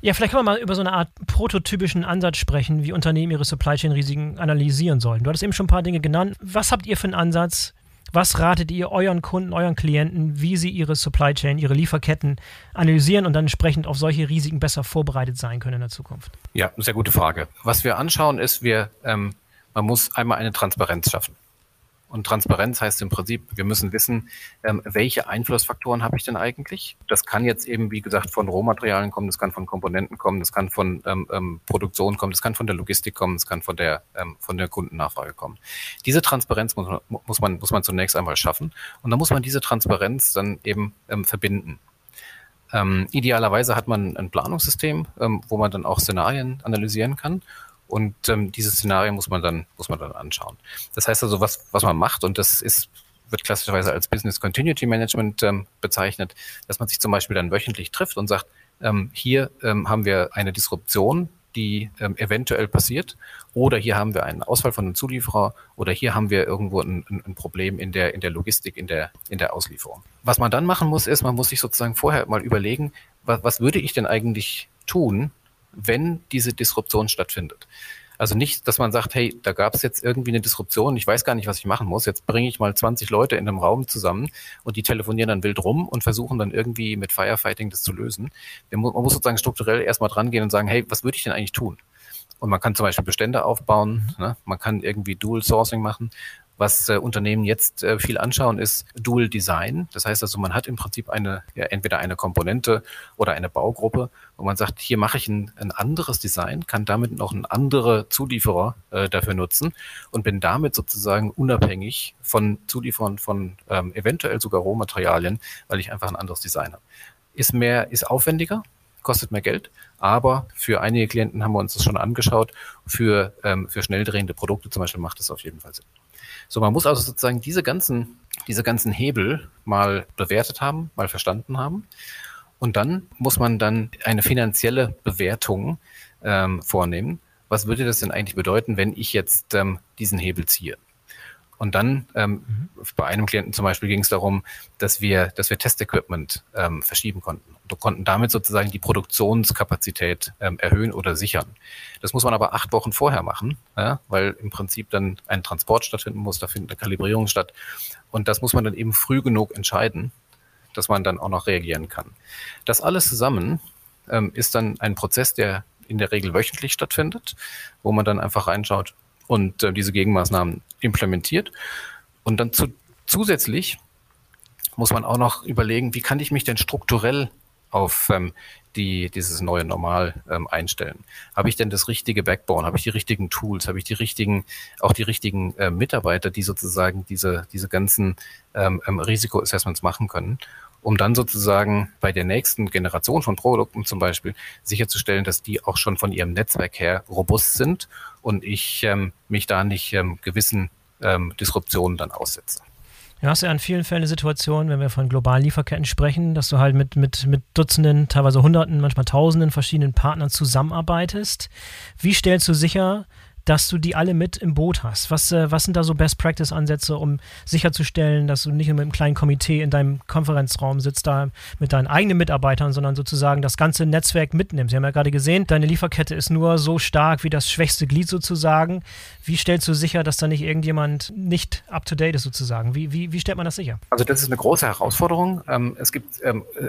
[SPEAKER 1] Ja, vielleicht können wir mal über so eine Art prototypischen Ansatz sprechen, wie Unternehmen ihre Supply Chain Risiken analysieren sollen. Du hattest eben schon ein paar Dinge genannt. Was habt ihr für einen Ansatz? Was ratet ihr euren Kunden, euren Klienten, wie sie ihre Supply Chain, ihre Lieferketten analysieren und dann entsprechend auf solche Risiken besser vorbereitet sein können in der Zukunft?
[SPEAKER 2] Ja, sehr gute Frage. Was wir anschauen, ist, wir, ähm, man muss einmal eine Transparenz schaffen. Und Transparenz heißt im Prinzip, wir müssen wissen, ähm, welche Einflussfaktoren habe ich denn eigentlich? Das kann jetzt eben, wie gesagt, von Rohmaterialien kommen, das kann von Komponenten kommen, das kann von ähm, ähm, Produktion kommen, das kann von der Logistik kommen, das kann von der, ähm, von der Kundennachfrage kommen. Diese Transparenz muss man, muss, man, muss man zunächst einmal schaffen und dann muss man diese Transparenz dann eben ähm, verbinden. Ähm, idealerweise hat man ein Planungssystem, ähm, wo man dann auch Szenarien analysieren kann und ähm, diese Szenarien muss man dann, muss man dann anschauen. Das heißt also, was, was man macht, und das ist, wird klassischerweise als Business Continuity Management ähm, bezeichnet, dass man sich zum Beispiel dann wöchentlich trifft und sagt, ähm, hier ähm, haben wir eine Disruption, die ähm, eventuell passiert, oder hier haben wir einen Ausfall von einem Zulieferer, oder hier haben wir irgendwo ein, ein, Problem in der, in der Logistik, in der, in der Auslieferung. Was man dann machen muss, ist, man muss sich sozusagen vorher mal überlegen, was, was würde ich denn eigentlich tun, wenn diese Disruption stattfindet. Also nicht, dass man sagt, hey, da gab es jetzt irgendwie eine Disruption, ich weiß gar nicht, was ich machen muss. Jetzt bringe ich mal 20 Leute in einem Raum zusammen und die telefonieren dann wild rum und versuchen dann irgendwie mit Firefighting das zu lösen. Man muss sozusagen strukturell erstmal dran gehen und sagen, hey, was würde ich denn eigentlich tun? Und man kann zum Beispiel Bestände aufbauen, ne? man kann irgendwie Dual Sourcing machen. Was äh, Unternehmen jetzt äh, viel anschauen, ist Dual Design. Das heißt also, man hat im Prinzip eine, ja, entweder eine Komponente oder eine Baugruppe, wo man sagt, hier mache ich ein, ein anderes Design, kann damit noch ein andere Zulieferer äh, dafür nutzen und bin damit sozusagen unabhängig von Zulieferern von ähm, eventuell sogar Rohmaterialien, weil ich einfach ein anderes Design habe. Ist mehr, ist aufwendiger, kostet mehr Geld, aber für einige Klienten haben wir uns das schon angeschaut. Für, ähm, für schnell drehende Produkte zum Beispiel macht das auf jeden Fall Sinn. So, man muss also sozusagen diese ganzen, diese ganzen Hebel mal bewertet haben, mal verstanden haben. Und dann muss man dann eine finanzielle Bewertung ähm, vornehmen. Was würde das denn eigentlich bedeuten, wenn ich jetzt ähm, diesen Hebel ziehe? Und dann ähm, mhm. bei einem Klienten zum Beispiel ging es darum, dass wir, dass wir Testequipment ähm, verschieben konnten. Und konnten damit sozusagen die Produktionskapazität ähm, erhöhen oder sichern. Das muss man aber acht Wochen vorher machen, ja, weil im Prinzip dann ein Transport stattfinden muss, da findet eine Kalibrierung statt. Und das muss man dann eben früh genug entscheiden, dass man dann auch noch reagieren kann. Das alles zusammen ähm, ist dann ein Prozess, der in der Regel wöchentlich stattfindet, wo man dann einfach reinschaut, und äh, diese Gegenmaßnahmen implementiert. Und dann zu, zusätzlich muss man auch noch überlegen, wie kann ich mich denn strukturell auf ähm, die, dieses neue Normal ähm, einstellen? Habe ich denn das richtige Backbone? Habe ich die richtigen Tools? Habe ich die richtigen, auch die richtigen äh, Mitarbeiter, die sozusagen diese, diese ganzen ähm, ähm, Risikoassessments machen können? Um dann sozusagen bei der nächsten Generation von Produkten zum Beispiel sicherzustellen, dass die auch schon von ihrem Netzwerk her robust sind und ich ähm, mich da nicht ähm, gewissen ähm, Disruptionen dann aussetze.
[SPEAKER 1] Du hast ja in vielen Fällen eine Situation, wenn wir von globalen Lieferketten sprechen, dass du halt mit, mit, mit Dutzenden, teilweise Hunderten, manchmal Tausenden verschiedenen Partnern zusammenarbeitest. Wie stellst du sicher, dass du die alle mit im Boot hast. Was, äh, was sind da so Best-Practice-Ansätze, um sicherzustellen, dass du nicht nur mit einem kleinen Komitee in deinem Konferenzraum sitzt, da mit deinen eigenen Mitarbeitern, sondern sozusagen das ganze Netzwerk mitnimmst? Wir haben ja gerade gesehen, deine Lieferkette ist nur so stark wie das schwächste Glied sozusagen. Wie stellst du sicher, dass da nicht irgendjemand nicht up-to-date ist sozusagen? Wie, wie, wie stellt man das sicher?
[SPEAKER 2] Also das ist eine große Herausforderung. Ähm, es gibt ähm, äh,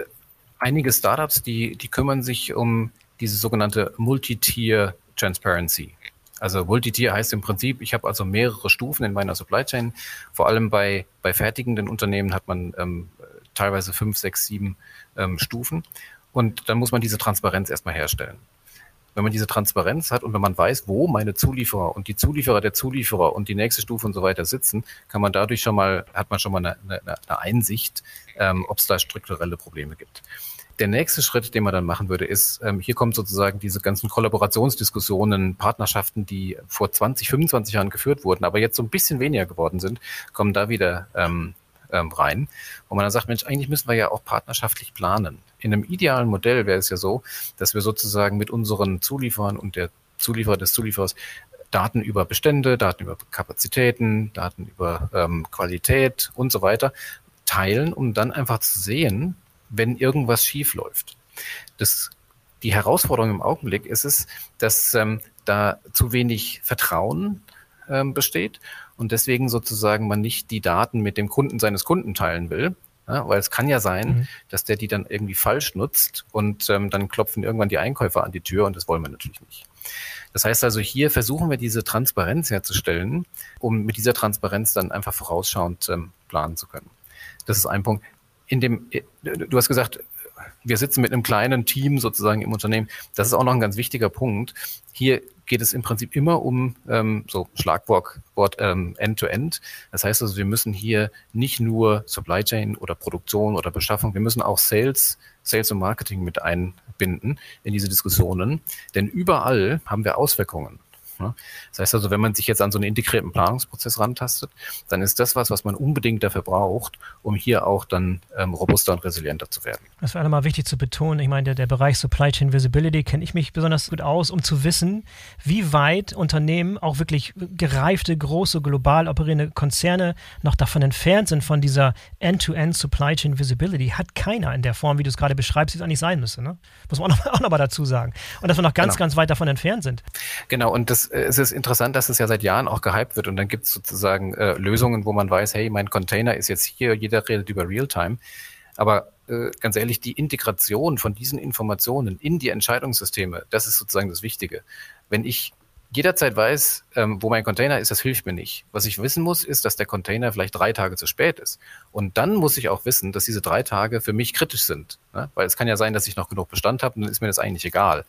[SPEAKER 2] einige Startups, die, die kümmern sich um diese sogenannte Multi-Tier Transparency. Also Multitier heißt im Prinzip, ich habe also mehrere Stufen in meiner Supply Chain. Vor allem bei, bei fertigenden Unternehmen hat man ähm, teilweise fünf, sechs, sieben ähm, Stufen. Und dann muss man diese Transparenz erstmal herstellen. Wenn man diese Transparenz hat und wenn man weiß, wo meine Zulieferer und die Zulieferer der Zulieferer und die nächste Stufe und so weiter sitzen, kann man dadurch schon mal, hat man schon mal eine, eine, eine Einsicht, ähm, ob es da strukturelle Probleme gibt. Der nächste Schritt, den man dann machen würde, ist, ähm, hier kommt sozusagen diese ganzen Kollaborationsdiskussionen, Partnerschaften, die vor 20, 25 Jahren geführt wurden, aber jetzt so ein bisschen weniger geworden sind, kommen da wieder ähm, ähm, rein, wo man dann sagt, Mensch, eigentlich müssen wir ja auch partnerschaftlich planen. In einem idealen Modell wäre es ja so, dass wir sozusagen mit unseren Zulieferern und der Zulieferer des Zulieferers Daten über Bestände, Daten über Kapazitäten, Daten über ähm, Qualität und so weiter teilen, um dann einfach zu sehen, wenn irgendwas schief läuft. Das, die Herausforderung im Augenblick ist es, dass ähm, da zu wenig Vertrauen ähm, besteht und deswegen sozusagen man nicht die Daten mit dem Kunden seines Kunden teilen will. Ja, weil es kann ja sein, mhm. dass der die dann irgendwie falsch nutzt und ähm, dann klopfen irgendwann die Einkäufer an die Tür und das wollen wir natürlich nicht. Das heißt also, hier versuchen wir diese Transparenz herzustellen, um mit dieser Transparenz dann einfach vorausschauend ähm, planen zu können. Das ist ein Punkt in dem, du hast gesagt, wir sitzen mit einem kleinen Team sozusagen im Unternehmen. Das ist auch noch ein ganz wichtiger Punkt. Hier geht es im Prinzip immer um ähm, so Schlagwort Wort, ähm, End-to-End. Das heißt also, wir müssen hier nicht nur Supply Chain oder Produktion oder Beschaffung, wir müssen auch Sales, Sales und Marketing mit einbinden in diese Diskussionen. Denn überall haben wir Auswirkungen. Ne? Das heißt also, wenn man sich jetzt an so einen integrierten Planungsprozess rantastet, dann ist das was, was man unbedingt dafür braucht, um hier auch dann ähm, robuster und resilienter zu werden.
[SPEAKER 1] Das wäre nochmal wichtig zu betonen. Ich meine, der, der Bereich Supply Chain Visibility kenne ich mich besonders gut aus, um zu wissen, wie weit Unternehmen, auch wirklich gereifte, große, global operierende Konzerne noch davon entfernt sind von dieser End-to-End -End Supply Chain Visibility. Hat keiner in der Form, wie du es gerade beschreibst, wie es eigentlich sein müsste. Ne? Muss man auch nochmal noch, auch noch dazu sagen. Und dass wir noch ganz, genau. ganz weit davon entfernt sind.
[SPEAKER 2] Genau, und das es ist interessant, dass es ja seit Jahren auch gehypt wird und dann gibt es sozusagen äh, Lösungen, wo man weiß, hey, mein Container ist jetzt hier, jeder redet über Realtime. Aber äh, ganz ehrlich, die Integration von diesen Informationen in die Entscheidungssysteme, das ist sozusagen das Wichtige. Wenn ich jederzeit weiß, ähm, wo mein Container ist, das hilft mir nicht. Was ich wissen muss, ist, dass der Container vielleicht drei Tage zu spät ist. Und dann muss ich auch wissen, dass diese drei Tage für mich kritisch sind. Ne? Weil es kann ja sein, dass ich noch genug Bestand habe und dann ist mir das eigentlich egal.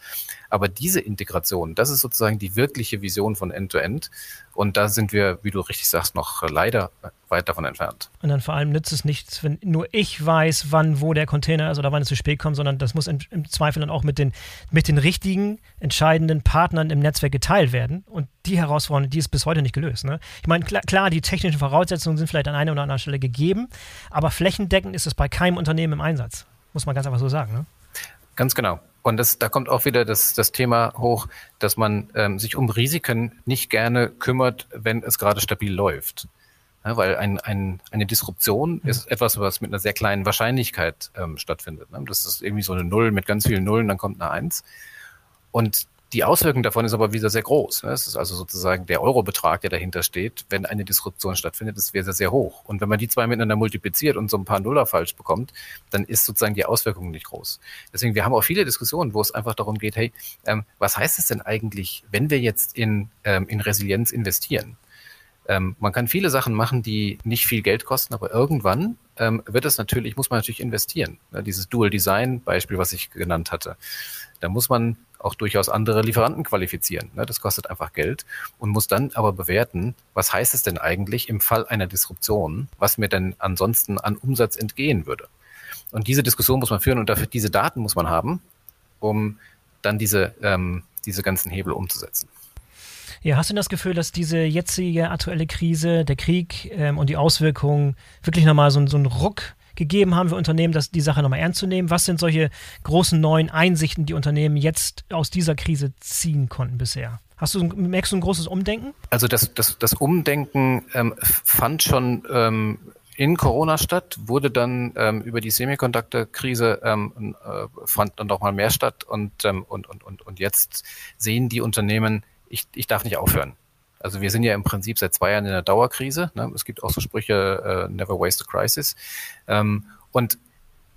[SPEAKER 2] Aber diese Integration, das ist sozusagen die wirkliche Vision von End-to-End. -End. Und da sind wir, wie du richtig sagst, noch leider weit davon entfernt.
[SPEAKER 1] Und dann vor allem nützt es nichts, wenn nur ich weiß, wann wo der Container ist oder wann es zu spät kommt, sondern das muss im, Zweifel dann auch mit den, mit den richtigen, entscheidenden Partnern im Netzwerk geteilt werden. Und die Herausforderung, die ist bis heute nicht gelöst. Ne? Ich meine, klar, klar, die technischen Voraussetzungen sind vielleicht an einer oder anderen Stelle gegeben, aber flächendeckend ist es bei keinem Unternehmen im Einsatz. Muss man ganz einfach so sagen. Ne?
[SPEAKER 2] Ganz genau. Und das, da kommt auch wieder das, das Thema hoch, dass man ähm, sich um Risiken nicht gerne kümmert, wenn es gerade stabil läuft. Ja, weil ein, ein, eine Disruption mhm. ist etwas, was mit einer sehr kleinen Wahrscheinlichkeit ähm, stattfindet. Ne? Das ist irgendwie so eine Null mit ganz vielen Nullen, dann kommt eine Eins. Und die Auswirkung davon ist aber wieder sehr groß. Es ist also sozusagen der Eurobetrag, der dahinter steht, wenn eine Disruption stattfindet, ist sehr, sehr, sehr hoch. Und wenn man die zwei miteinander multipliziert und so ein paar Nuller falsch bekommt, dann ist sozusagen die Auswirkung nicht groß. Deswegen, wir haben auch viele Diskussionen, wo es einfach darum geht, hey, ähm, was heißt es denn eigentlich, wenn wir jetzt in, ähm, in Resilienz investieren? Ähm, man kann viele Sachen machen, die nicht viel Geld kosten, aber irgendwann ähm, wird es natürlich, muss man natürlich investieren. Ja, dieses Dual Design Beispiel, was ich genannt hatte. Da muss man auch durchaus andere Lieferanten qualifizieren. Ne? Das kostet einfach Geld und muss dann aber bewerten, was heißt es denn eigentlich im Fall einer Disruption, was mir denn ansonsten an Umsatz entgehen würde. Und diese Diskussion muss man führen und dafür diese Daten muss man haben, um dann diese, ähm, diese ganzen Hebel umzusetzen.
[SPEAKER 1] Ja, hast du das Gefühl, dass diese jetzige aktuelle Krise, der Krieg ähm, und die Auswirkungen wirklich nochmal so, so einen Ruck gegeben haben für Unternehmen, das, die Sache nochmal ernst zu nehmen? Was sind solche großen neuen Einsichten, die Unternehmen jetzt aus dieser Krise ziehen konnten bisher? Hast du, merkst du ein großes Umdenken?
[SPEAKER 2] Also das, das, das Umdenken ähm, fand schon ähm, in Corona statt, wurde dann ähm, über die Semiconductor-Krise ähm, äh, fand dann doch mal mehr statt und, ähm, und, und, und, und jetzt sehen die Unternehmen, ich, ich darf nicht aufhören. Also wir sind ja im Prinzip seit zwei Jahren in einer Dauerkrise. Ne? Es gibt auch so Sprüche, äh, never waste a crisis. Ähm, und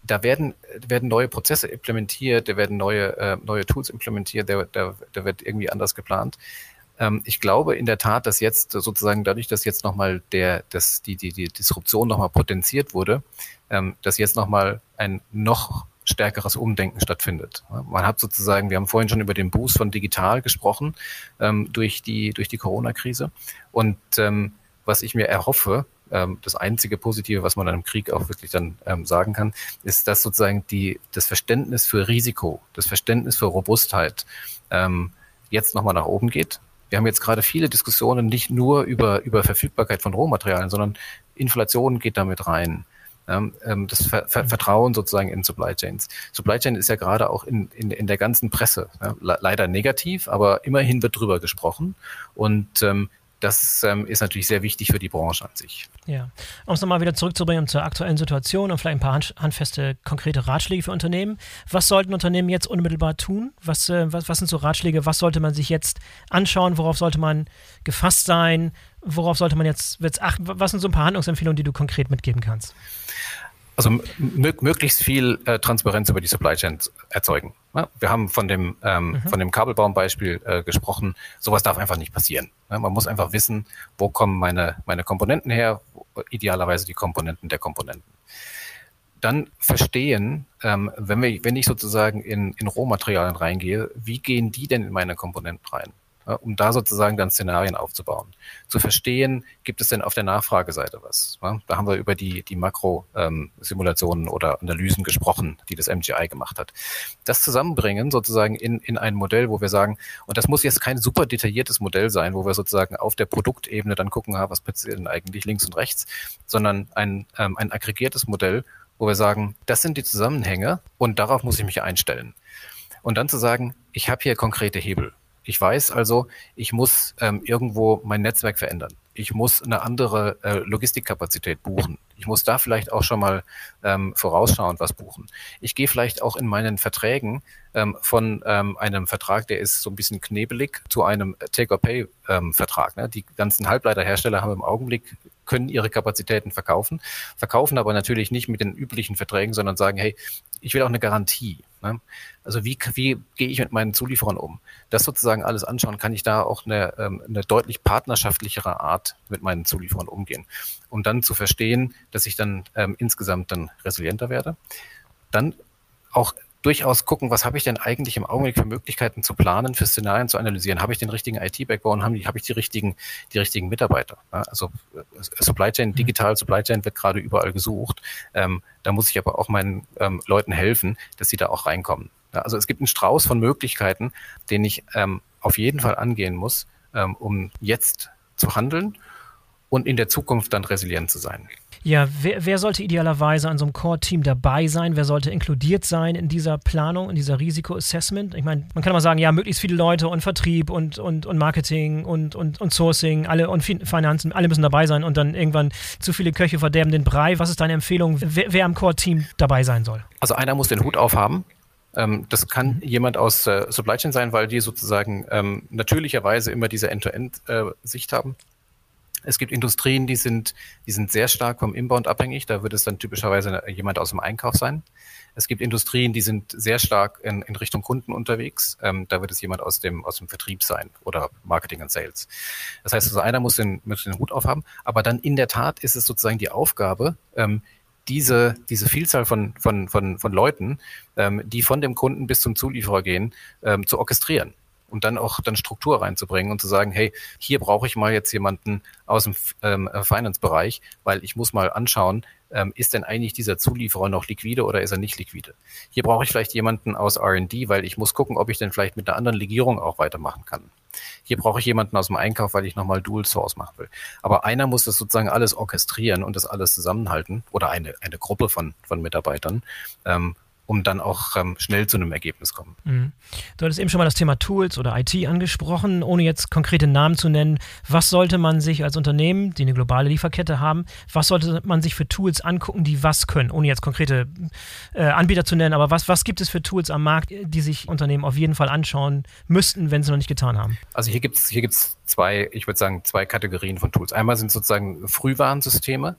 [SPEAKER 2] da werden, werden neue Prozesse implementiert, da werden neue, äh, neue Tools implementiert, da, wird irgendwie anders geplant. Ähm, ich glaube in der Tat, dass jetzt sozusagen dadurch, dass jetzt nochmal der, dass die, die, die Disruption nochmal potenziert wurde, ähm, dass jetzt nochmal ein noch stärkeres Umdenken stattfindet. Man hat sozusagen, wir haben vorhin schon über den Boost von digital gesprochen ähm, durch die durch die Corona-Krise und ähm, was ich mir erhoffe, ähm, das einzige Positive, was man einem Krieg auch wirklich dann ähm, sagen kann, ist, dass sozusagen die das Verständnis für Risiko, das Verständnis für Robustheit ähm, jetzt nochmal nach oben geht. Wir haben jetzt gerade viele Diskussionen nicht nur über über Verfügbarkeit von Rohmaterialien, sondern Inflation geht damit rein. Ähm, das Ver Ver Vertrauen sozusagen in Supply Chains. Supply Chain ist ja gerade auch in, in, in der ganzen Presse ja, leider negativ, aber immerhin wird drüber gesprochen. Und ähm, das ähm, ist natürlich sehr wichtig für die Branche an sich.
[SPEAKER 1] Ja, um es nochmal wieder zurückzubringen zur aktuellen Situation und vielleicht ein paar hand handfeste, konkrete Ratschläge für Unternehmen. Was sollten Unternehmen jetzt unmittelbar tun? Was, äh, was, was sind so Ratschläge? Was sollte man sich jetzt anschauen? Worauf sollte man gefasst sein? Worauf sollte man jetzt, jetzt achten? Was sind so ein paar Handlungsempfehlungen, die du konkret mitgeben kannst?
[SPEAKER 2] Also möglichst viel äh, Transparenz über die Supply Chain erzeugen. Ja, wir haben von dem, ähm, mhm. von dem Kabelbaumbeispiel äh, gesprochen. Sowas darf einfach nicht passieren. Ja, man muss einfach wissen, wo kommen meine, meine Komponenten her, idealerweise die Komponenten der Komponenten. Dann verstehen, ähm, wenn, wir, wenn ich sozusagen in, in Rohmaterialien reingehe, wie gehen die denn in meine Komponenten rein? Um da sozusagen dann Szenarien aufzubauen. Zu verstehen, gibt es denn auf der Nachfrageseite was? Da haben wir über die, die Makro-Simulationen ähm, oder Analysen gesprochen, die das MGI gemacht hat. Das zusammenbringen sozusagen in, in ein Modell, wo wir sagen, und das muss jetzt kein super detailliertes Modell sein, wo wir sozusagen auf der Produktebene dann gucken, was passiert denn eigentlich links und rechts, sondern ein, ähm, ein aggregiertes Modell, wo wir sagen, das sind die Zusammenhänge und darauf muss ich mich einstellen. Und dann zu sagen, ich habe hier konkrete Hebel. Ich weiß also, ich muss ähm, irgendwo mein Netzwerk verändern. Ich muss eine andere äh, Logistikkapazität buchen. Ich muss da vielleicht auch schon mal ähm, vorausschauend was buchen. Ich gehe vielleicht auch in meinen Verträgen ähm, von ähm, einem Vertrag, der ist so ein bisschen knebelig, zu einem Take-or-Pay-Vertrag. Ähm, ne? Die ganzen Halbleiterhersteller haben im Augenblick können ihre Kapazitäten verkaufen, verkaufen aber natürlich nicht mit den üblichen Verträgen, sondern sagen, hey, ich will auch eine Garantie. Ne? Also wie, wie gehe ich mit meinen Zulieferern um? Das sozusagen alles anschauen, kann ich da auch eine, ähm, eine deutlich partnerschaftlichere Art mit meinen Zulieferern umgehen, um dann zu verstehen, dass ich dann ähm, insgesamt dann resilienter werde. Dann auch durchaus gucken, was habe ich denn eigentlich im Augenblick für Möglichkeiten zu planen, für Szenarien zu analysieren. Habe ich den richtigen IT-Backbone? Habe ich, die richtigen, die richtigen Mitarbeiter? Also äh, Supply Chain, mhm. digital Supply Chain wird gerade überall gesucht. Ähm, da muss ich aber auch meinen ähm, Leuten helfen, dass sie da auch reinkommen. Also es gibt einen Strauß von Möglichkeiten, den ich ähm, auf jeden Fall angehen muss, ähm, um jetzt zu handeln und in der Zukunft dann resilient zu sein.
[SPEAKER 1] Ja, wer, wer sollte idealerweise an so einem Core-Team dabei sein? Wer sollte inkludiert sein in dieser Planung, in dieser Risikoassessment? Ich meine, man kann immer sagen, ja, möglichst viele Leute und Vertrieb und, und, und Marketing und, und, und Sourcing, alle und Finanzen, alle müssen dabei sein und dann irgendwann zu viele Köche verderben den Brei. Was ist deine Empfehlung, wer, wer am Core-Team dabei sein soll?
[SPEAKER 2] Also einer muss den Hut aufhaben. Ähm, das kann mhm. jemand aus äh, Supply Chain sein, weil die sozusagen ähm, natürlicherweise immer diese End-to-End-Sicht äh, haben. Es gibt Industrien, die sind, die sind sehr stark vom Inbound abhängig. Da wird es dann typischerweise jemand aus dem Einkauf sein. Es gibt Industrien, die sind sehr stark in, in Richtung Kunden unterwegs. Ähm, da wird es jemand aus dem, aus dem Vertrieb sein oder Marketing und Sales. Das heißt, also einer muss den, muss den Hut aufhaben. Aber dann in der Tat ist es sozusagen die Aufgabe, ähm, diese, diese Vielzahl von, von, von, von Leuten, ähm, die von dem Kunden bis zum Zulieferer gehen, ähm, zu orchestrieren und dann auch dann Struktur reinzubringen und zu sagen, hey, hier brauche ich mal jetzt jemanden aus dem ähm, Finance-Bereich, weil ich muss mal anschauen, ähm, ist denn eigentlich dieser Zulieferer noch liquide oder ist er nicht liquide? Hier brauche ich vielleicht jemanden aus R&D, weil ich muss gucken, ob ich denn vielleicht mit einer anderen Legierung auch weitermachen kann. Hier brauche ich jemanden aus dem Einkauf, weil ich nochmal Dual Source machen will. Aber einer muss das sozusagen alles orchestrieren und das alles zusammenhalten oder eine, eine Gruppe von, von Mitarbeitern. Ähm, um dann auch ähm, schnell zu einem Ergebnis kommen. Mhm.
[SPEAKER 1] Du hattest eben schon mal das Thema Tools oder IT angesprochen, ohne jetzt konkrete Namen zu nennen. Was sollte man sich als Unternehmen, die eine globale Lieferkette haben, was sollte man sich für Tools angucken, die was können, ohne jetzt konkrete äh, Anbieter zu nennen, aber was, was gibt es für Tools am Markt, die sich Unternehmen auf jeden Fall anschauen müssten, wenn sie noch nicht getan haben?
[SPEAKER 2] Also hier gibt es hier gibt's zwei, ich würde sagen, zwei Kategorien von Tools. Einmal sind sozusagen Frühwarnsysteme,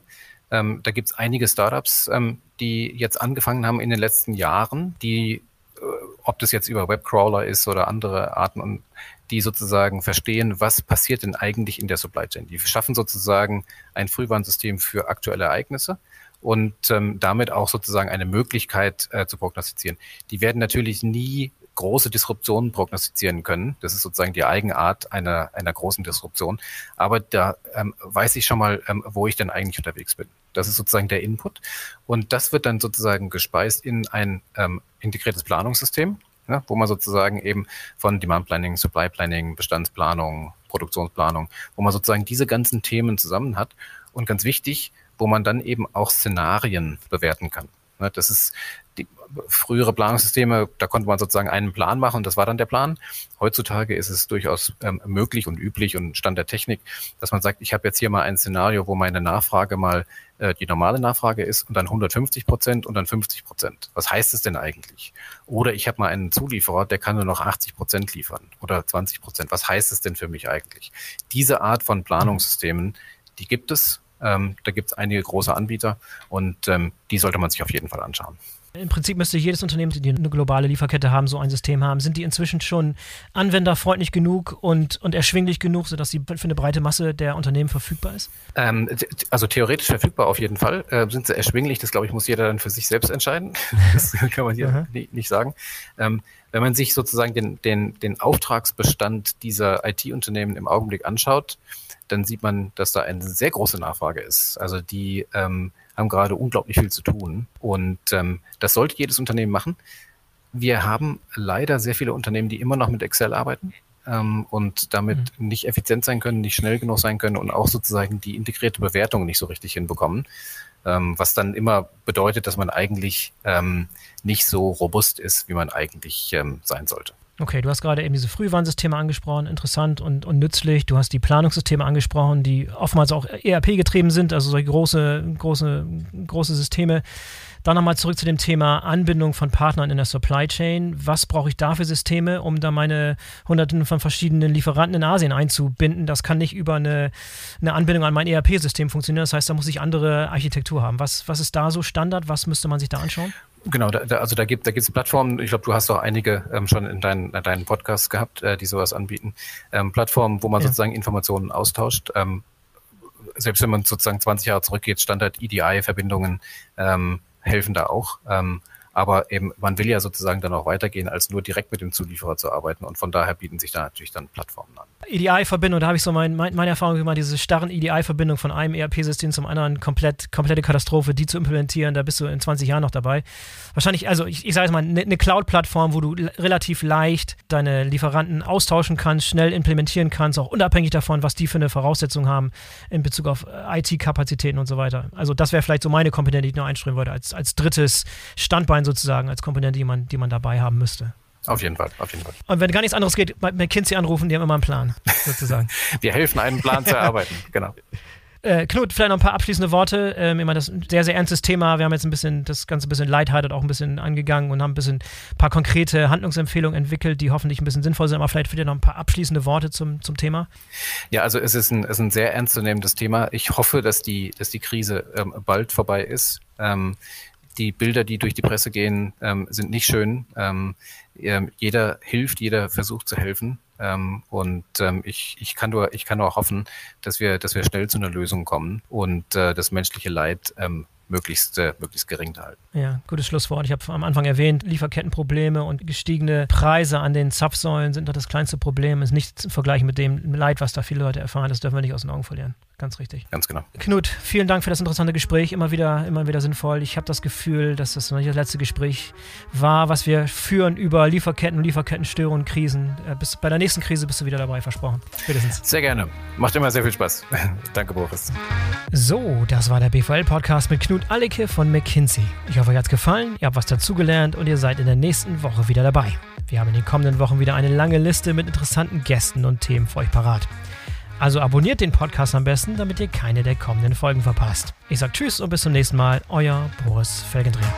[SPEAKER 2] ähm, da gibt es einige Startups, ähm, die jetzt angefangen haben in den letzten Jahren, die, äh, ob das jetzt über Webcrawler ist oder andere Arten und die sozusagen verstehen, was passiert denn eigentlich in der Supply Chain. Die schaffen sozusagen ein Frühwarnsystem für aktuelle Ereignisse und ähm, damit auch sozusagen eine Möglichkeit äh, zu prognostizieren. Die werden natürlich nie große Disruptionen prognostizieren können. Das ist sozusagen die Eigenart einer, einer großen Disruption. Aber da ähm, weiß ich schon mal, ähm, wo ich denn eigentlich unterwegs bin. Das ist sozusagen der Input. Und das wird dann sozusagen gespeist in ein ähm, integriertes Planungssystem, ja, wo man sozusagen eben von Demand Planning, Supply Planning, Bestandsplanung, Produktionsplanung, wo man sozusagen diese ganzen Themen zusammen hat. Und ganz wichtig, wo man dann eben auch Szenarien bewerten kann. Das ist die frühere Planungssysteme, da konnte man sozusagen einen Plan machen und das war dann der Plan. Heutzutage ist es durchaus ähm, möglich und üblich und Stand der Technik, dass man sagt, ich habe jetzt hier mal ein Szenario, wo meine Nachfrage mal äh, die normale Nachfrage ist und dann 150 Prozent und dann 50 Prozent. Was heißt es denn eigentlich? Oder ich habe mal einen Zulieferer, der kann nur noch 80 Prozent liefern oder 20 Prozent. Was heißt es denn für mich eigentlich? Diese Art von Planungssystemen, die gibt es. Ähm, da gibt es einige große Anbieter und ähm, die sollte man sich auf jeden Fall anschauen.
[SPEAKER 1] Im Prinzip müsste jedes Unternehmen, die eine globale Lieferkette haben, so ein System haben. Sind die inzwischen schon anwenderfreundlich genug und, und erschwinglich genug, sodass sie für eine breite Masse der Unternehmen verfügbar ist?
[SPEAKER 2] Ähm, also theoretisch verfügbar auf jeden Fall. Äh, sind sie erschwinglich? Das glaube ich, muss jeder dann für sich selbst entscheiden. *laughs* das kann man hier nicht, sagen. Ähm, wenn man sich sozusagen den, den, den Auftragsbestand dieser IT-Unternehmen im Augenblick anschaut, dann sieht man, dass da eine sehr große Nachfrage ist. Also die ähm, haben gerade unglaublich viel zu tun. Und ähm, das sollte jedes Unternehmen machen. Wir haben leider sehr viele Unternehmen, die immer noch mit Excel arbeiten ähm, und damit mhm. nicht effizient sein können, nicht schnell genug sein können und auch sozusagen die integrierte Bewertung nicht so richtig hinbekommen. Ähm, was dann immer bedeutet, dass man eigentlich ähm, nicht so robust ist, wie man eigentlich ähm, sein sollte.
[SPEAKER 1] Okay, du hast gerade eben diese Frühwarnsysteme angesprochen, interessant und, und nützlich. Du hast die Planungssysteme angesprochen, die oftmals auch ERP getrieben sind, also solche große, große, große Systeme. Dann nochmal zurück zu dem Thema Anbindung von Partnern in der Supply Chain. Was brauche ich da für Systeme, um da meine hunderten von verschiedenen Lieferanten in Asien einzubinden? Das kann nicht über eine, eine Anbindung an mein ERP-System funktionieren. Das heißt, da muss ich andere Architektur haben. Was, was ist da so Standard? Was müsste man sich da anschauen?
[SPEAKER 2] Genau, da, da, also da gibt da gibt's Plattformen, ich glaube, du hast auch einige ähm, schon in, dein, in deinen Podcasts gehabt, äh, die sowas anbieten. Ähm, Plattformen, wo man ja. sozusagen Informationen austauscht. Ähm, selbst wenn man sozusagen 20 Jahre zurückgeht, Standard EDI-Verbindungen ähm, helfen da auch. Ähm, aber eben, man will ja sozusagen dann auch weitergehen, als nur direkt mit dem Zulieferer zu arbeiten. Und von daher bieten sich da natürlich dann Plattformen an.
[SPEAKER 1] EDI-Verbindung, da habe ich so mein, mein, meine Erfahrung gemacht, diese starren EDI-Verbindung von einem ERP-System zum anderen, komplett, komplette Katastrophe, die zu implementieren, da bist du in 20 Jahren noch dabei. Wahrscheinlich, also ich, ich sage jetzt mal, eine ne, Cloud-Plattform, wo du relativ leicht deine Lieferanten austauschen kannst, schnell implementieren kannst, auch unabhängig davon, was die für eine Voraussetzung haben in Bezug auf äh, IT-Kapazitäten und so weiter. Also das wäre vielleicht so meine Komponente, die ich noch einstreuen würde, als, als drittes Standbein sozusagen, als Komponente, die man, die man dabei haben müsste.
[SPEAKER 2] Auf jeden Fall, auf jeden Fall.
[SPEAKER 1] Und wenn gar nichts anderes geht, bei McKinsey anrufen, die haben immer einen Plan, sozusagen. *laughs*
[SPEAKER 2] Wir helfen, einen Plan zu erarbeiten, *laughs* genau.
[SPEAKER 1] Äh, Knut, vielleicht noch ein paar abschließende Worte. Ähm, ich meine, das ist ein sehr, sehr ernstes Thema. Wir haben jetzt ein bisschen das Ganze ein bisschen lighthearted auch ein bisschen angegangen und haben ein bisschen ein paar konkrete Handlungsempfehlungen entwickelt, die hoffentlich ein bisschen sinnvoll sind. Aber vielleicht für dir noch ein paar abschließende Worte zum, zum Thema.
[SPEAKER 2] Ja, also es ist ein, es ist ein sehr ernstzunehmendes Thema. Ich hoffe, dass die, dass die Krise ähm, bald vorbei ist. Ähm, die Bilder, die durch die Presse gehen, ähm, sind nicht schön. Ähm, jeder hilft, jeder versucht zu helfen. Ähm, und ähm, ich, ich, kann nur, ich kann nur hoffen, dass wir, dass wir schnell zu einer Lösung kommen und äh, das menschliche Leid ähm, möglichst, äh, möglichst gering halten.
[SPEAKER 1] Ja, gutes Schlusswort. Ich habe am Anfang erwähnt, Lieferkettenprobleme und gestiegene Preise an den Zapfsäulen sind doch das kleinste Problem. Ist nicht zu vergleichen mit dem Leid, was da viele Leute erfahren. Das dürfen wir nicht aus den Augen verlieren. Ganz richtig.
[SPEAKER 2] Ganz genau.
[SPEAKER 1] Knut, vielen Dank für das interessante Gespräch. Immer wieder, immer wieder sinnvoll. Ich habe das Gefühl, dass das noch nicht das letzte Gespräch war, was wir führen über Lieferketten, Lieferkettenstörungen, Krisen. Äh, bis, bei der nächsten Krise bist du wieder dabei, versprochen.
[SPEAKER 2] Spätestens. Sehr gerne. Macht immer sehr viel Spaß. *laughs* Danke, Boris.
[SPEAKER 1] So, das war der BVL-Podcast mit Knut Allecke von McKinsey. Ich hoffe, euch hat es gefallen, ihr habt was dazugelernt und ihr seid in der nächsten Woche wieder dabei. Wir haben in den kommenden Wochen wieder eine lange Liste mit interessanten Gästen und Themen für euch parat. Also abonniert den Podcast am besten, damit ihr keine der kommenden Folgen verpasst. Ich sage Tschüss und bis zum nächsten Mal, euer Boris Felgendreher.